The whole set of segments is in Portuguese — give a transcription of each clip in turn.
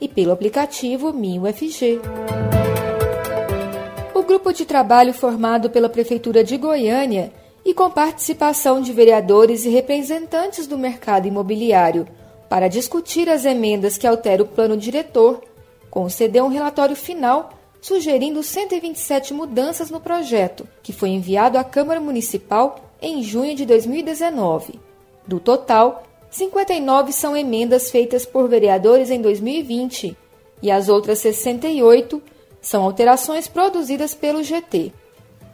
e pelo aplicativo MinUFG. O grupo de trabalho formado pela Prefeitura de Goiânia e com participação de vereadores e representantes do mercado imobiliário para discutir as emendas que alteram o plano diretor, concedeu um relatório final sugerindo 127 mudanças no projeto, que foi enviado à Câmara Municipal em junho de 2019. Do total, 59 são emendas feitas por vereadores em 2020 e as outras 68 são alterações produzidas pelo GT.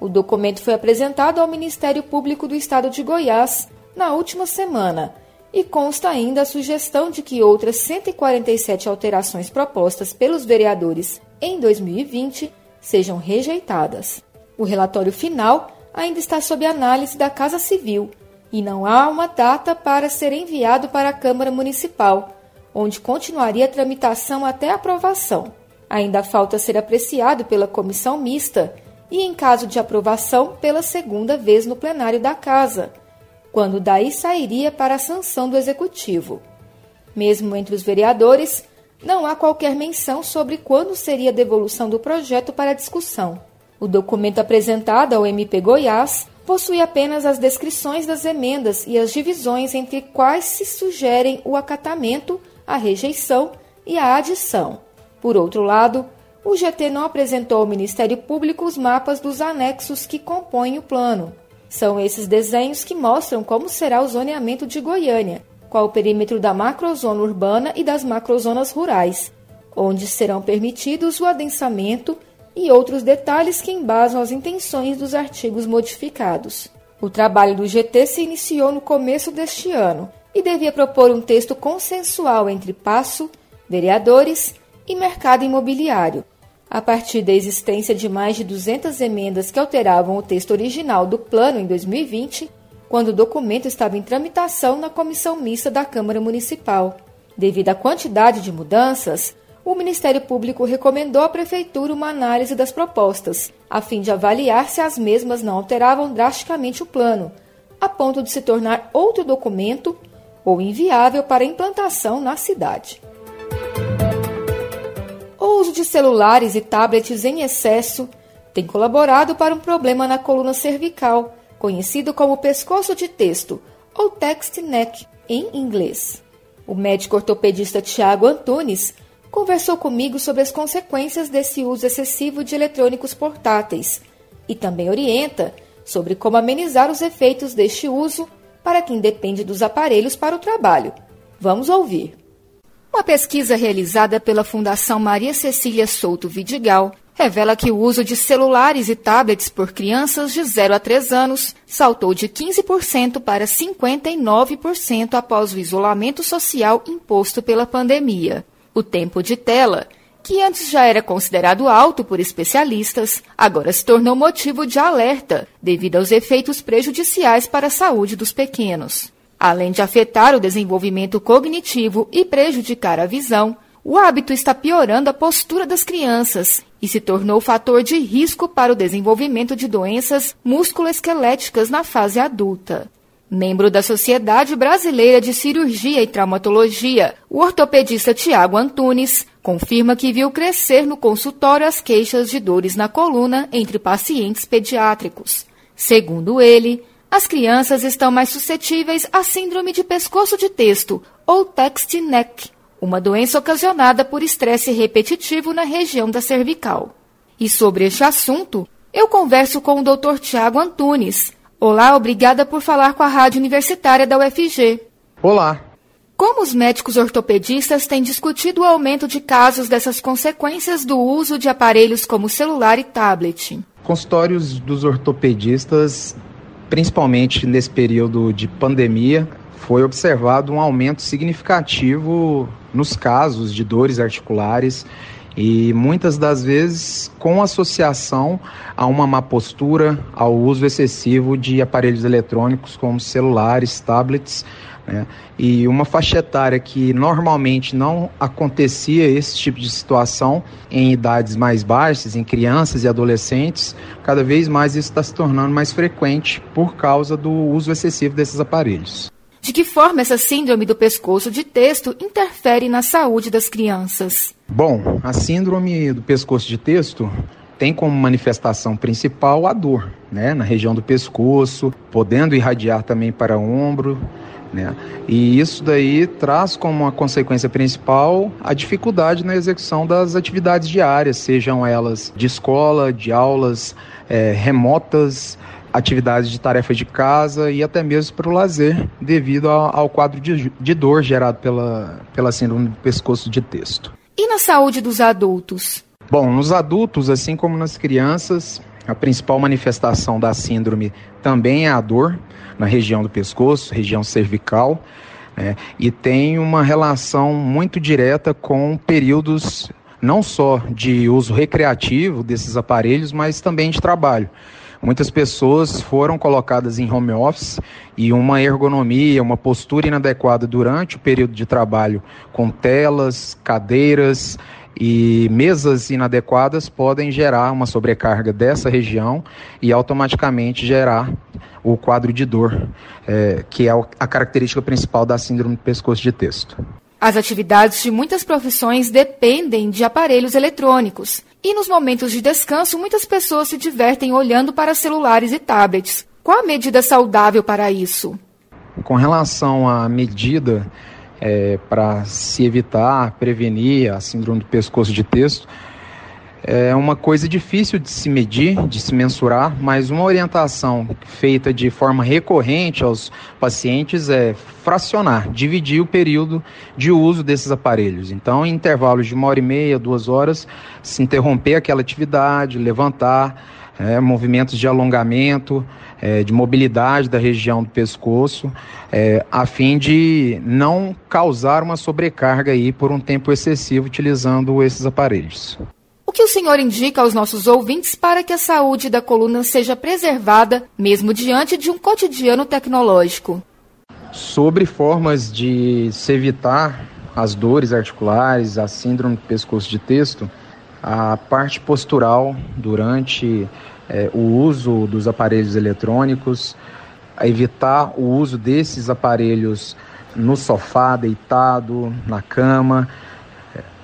O documento foi apresentado ao Ministério Público do Estado de Goiás na última semana e consta ainda a sugestão de que outras 147 alterações propostas pelos vereadores em 2020 sejam rejeitadas. O relatório final ainda está sob análise da Casa Civil e não há uma data para ser enviado para a Câmara Municipal, onde continuaria a tramitação até a aprovação. Ainda falta ser apreciado pela comissão mista e, em caso de aprovação, pela segunda vez no plenário da Casa, quando daí sairia para a sanção do Executivo. Mesmo entre os vereadores, não há qualquer menção sobre quando seria a devolução do projeto para discussão. O documento apresentado ao MP Goiás possui apenas as descrições das emendas e as divisões entre quais se sugerem o acatamento, a rejeição e a adição. Por outro lado, o GT não apresentou ao Ministério Público os mapas dos anexos que compõem o plano. São esses desenhos que mostram como será o zoneamento de Goiânia, qual o perímetro da macrozona urbana e das macrozonas rurais, onde serão permitidos o adensamento e outros detalhes que embasam as intenções dos artigos modificados. O trabalho do GT se iniciou no começo deste ano e devia propor um texto consensual entre Passo, vereadores e mercado imobiliário. A partir da existência de mais de 200 emendas que alteravam o texto original do plano em 2020, quando o documento estava em tramitação na comissão mista da Câmara Municipal. Devido à quantidade de mudanças, o Ministério Público recomendou à Prefeitura uma análise das propostas, a fim de avaliar se as mesmas não alteravam drasticamente o plano, a ponto de se tornar outro documento ou inviável para implantação na cidade. O uso de celulares e tablets em excesso tem colaborado para um problema na coluna cervical, conhecido como pescoço de texto ou text neck em inglês. O médico ortopedista Tiago Antunes conversou comigo sobre as consequências desse uso excessivo de eletrônicos portáteis e também orienta sobre como amenizar os efeitos deste uso para quem depende dos aparelhos para o trabalho. Vamos ouvir. Uma pesquisa realizada pela Fundação Maria Cecília Souto Vidigal revela que o uso de celulares e tablets por crianças de 0 a 3 anos saltou de 15% para 59% após o isolamento social imposto pela pandemia. O tempo de tela, que antes já era considerado alto por especialistas, agora se tornou motivo de alerta devido aos efeitos prejudiciais para a saúde dos pequenos. Além de afetar o desenvolvimento cognitivo e prejudicar a visão, o hábito está piorando a postura das crianças e se tornou fator de risco para o desenvolvimento de doenças musculoesqueléticas na fase adulta. Membro da Sociedade Brasileira de Cirurgia e Traumatologia, o ortopedista Tiago Antunes confirma que viu crescer no consultório as queixas de dores na coluna entre pacientes pediátricos. Segundo ele, as crianças estão mais suscetíveis à síndrome de pescoço de texto, ou text neck, uma doença ocasionada por estresse repetitivo na região da cervical. E sobre este assunto, eu converso com o Dr. Tiago Antunes, Olá, obrigada por falar com a Rádio Universitária da UFG. Olá. Como os médicos ortopedistas têm discutido o aumento de casos dessas consequências do uso de aparelhos como celular e tablet? Consultórios dos ortopedistas, principalmente nesse período de pandemia, foi observado um aumento significativo nos casos de dores articulares e muitas das vezes com associação a uma má postura, ao uso excessivo de aparelhos eletrônicos como celulares, tablets, né? e uma faixa etária que normalmente não acontecia esse tipo de situação em idades mais baixas, em crianças e adolescentes, cada vez mais isso está se tornando mais frequente por causa do uso excessivo desses aparelhos. De que forma essa síndrome do pescoço de texto interfere na saúde das crianças? Bom, a síndrome do pescoço de texto tem como manifestação principal a dor, né, na região do pescoço, podendo irradiar também para o ombro, né? E isso daí traz como uma consequência principal a dificuldade na execução das atividades diárias, sejam elas de escola, de aulas é, remotas, atividades de tarefa de casa e até mesmo para o lazer, devido ao, ao quadro de, de, dor gerado pela, pela síndrome do pescoço de texto. E na saúde dos adultos? Bom, nos adultos, assim como nas crianças, a principal manifestação da síndrome também é a dor na região do pescoço, região cervical, né? e tem uma relação muito direta com períodos não só de uso recreativo desses aparelhos, mas também de trabalho. Muitas pessoas foram colocadas em home office e uma ergonomia, uma postura inadequada durante o período de trabalho, com telas, cadeiras e mesas inadequadas, podem gerar uma sobrecarga dessa região e automaticamente gerar o quadro de dor, é, que é a característica principal da síndrome do pescoço de texto. As atividades de muitas profissões dependem de aparelhos eletrônicos. E nos momentos de descanso, muitas pessoas se divertem olhando para celulares e tablets. Qual a medida saudável para isso? Com relação à medida é, para se evitar, prevenir a síndrome do pescoço de texto, é uma coisa difícil de se medir, de se mensurar, mas uma orientação feita de forma recorrente aos pacientes é fracionar, dividir o período de uso desses aparelhos. Então, em intervalos de uma hora e meia, duas horas, se interromper aquela atividade, levantar, é, movimentos de alongamento, é, de mobilidade da região do pescoço, é, a fim de não causar uma sobrecarga aí por um tempo excessivo utilizando esses aparelhos. O que o senhor indica aos nossos ouvintes para que a saúde da coluna seja preservada, mesmo diante de um cotidiano tecnológico? Sobre formas de se evitar as dores articulares, a síndrome do pescoço de texto, a parte postural durante é, o uso dos aparelhos eletrônicos, evitar o uso desses aparelhos no sofá, deitado, na cama,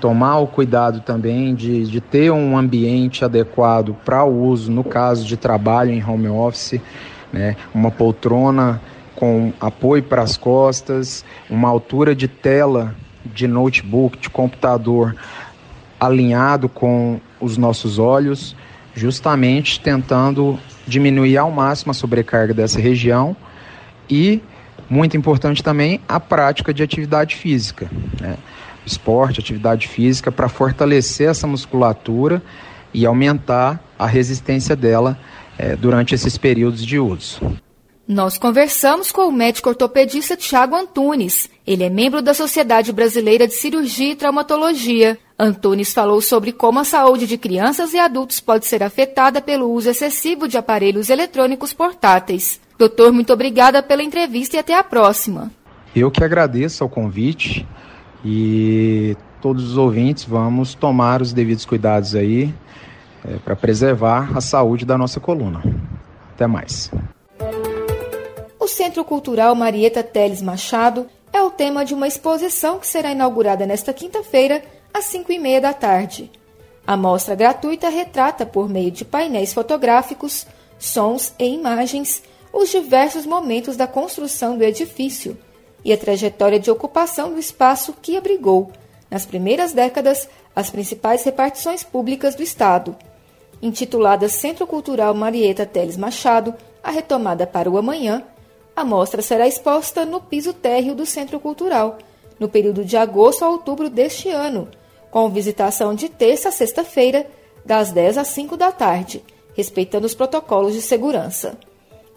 tomar o cuidado também de, de ter um ambiente adequado para o uso, no caso de trabalho em home office, né? uma poltrona com apoio para as costas, uma altura de tela de notebook, de computador alinhado com os nossos olhos, justamente tentando diminuir ao máximo a sobrecarga dessa região e, muito importante também, a prática de atividade física. Né? Esporte, atividade física, para fortalecer essa musculatura e aumentar a resistência dela é, durante esses períodos de uso. Nós conversamos com o médico ortopedista Tiago Antunes. Ele é membro da Sociedade Brasileira de Cirurgia e Traumatologia. Antunes falou sobre como a saúde de crianças e adultos pode ser afetada pelo uso excessivo de aparelhos eletrônicos portáteis. Doutor, muito obrigada pela entrevista e até a próxima. Eu que agradeço ao convite e todos os ouvintes vamos tomar os devidos cuidados aí é, para preservar a saúde da nossa coluna. Até mais. O Centro Cultural Marieta Teles Machado é o tema de uma exposição que será inaugurada nesta quinta-feira, às 5 e meia da tarde. A mostra gratuita retrata, por meio de painéis fotográficos, sons e imagens, os diversos momentos da construção do edifício, e a trajetória de ocupação do espaço que abrigou, nas primeiras décadas, as principais repartições públicas do Estado. Intitulada Centro Cultural Marieta Teles Machado, a retomada para o amanhã, a mostra será exposta no piso térreo do Centro Cultural, no período de agosto a outubro deste ano, com visitação de terça a sexta-feira, das 10 às 5 da tarde, respeitando os protocolos de segurança.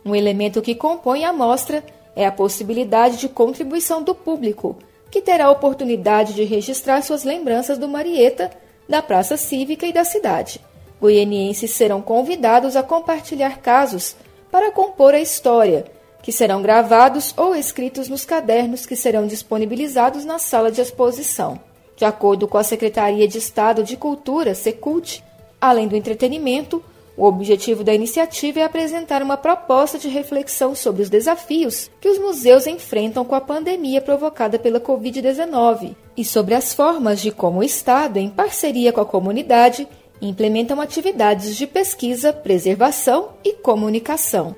Um elemento que compõe a mostra é a possibilidade de contribuição do público que terá a oportunidade de registrar suas lembranças do Marieta, da Praça Cívica e da cidade. Goianienses serão convidados a compartilhar casos para compor a história, que serão gravados ou escritos nos cadernos que serão disponibilizados na sala de exposição. De acordo com a Secretaria de Estado de Cultura, Secult, além do entretenimento, o objetivo da iniciativa é apresentar uma proposta de reflexão sobre os desafios que os museus enfrentam com a pandemia provocada pela Covid-19 e sobre as formas de como o Estado, em parceria com a comunidade, implementam atividades de pesquisa, preservação e comunicação.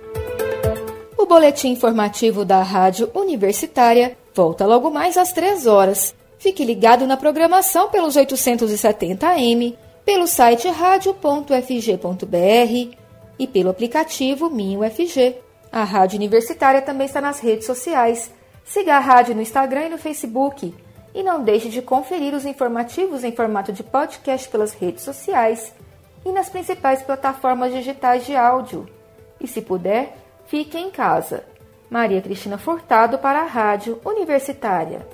O boletim informativo da Rádio Universitária volta logo mais às 3 horas. Fique ligado na programação pelos 870 AM pelo site radio.fg.br e pelo aplicativo Minho. A Rádio Universitária também está nas redes sociais. Siga a rádio no Instagram e no Facebook. E não deixe de conferir os informativos em formato de podcast pelas redes sociais e nas principais plataformas digitais de áudio. E se puder, fique em casa. Maria Cristina Furtado para a Rádio Universitária.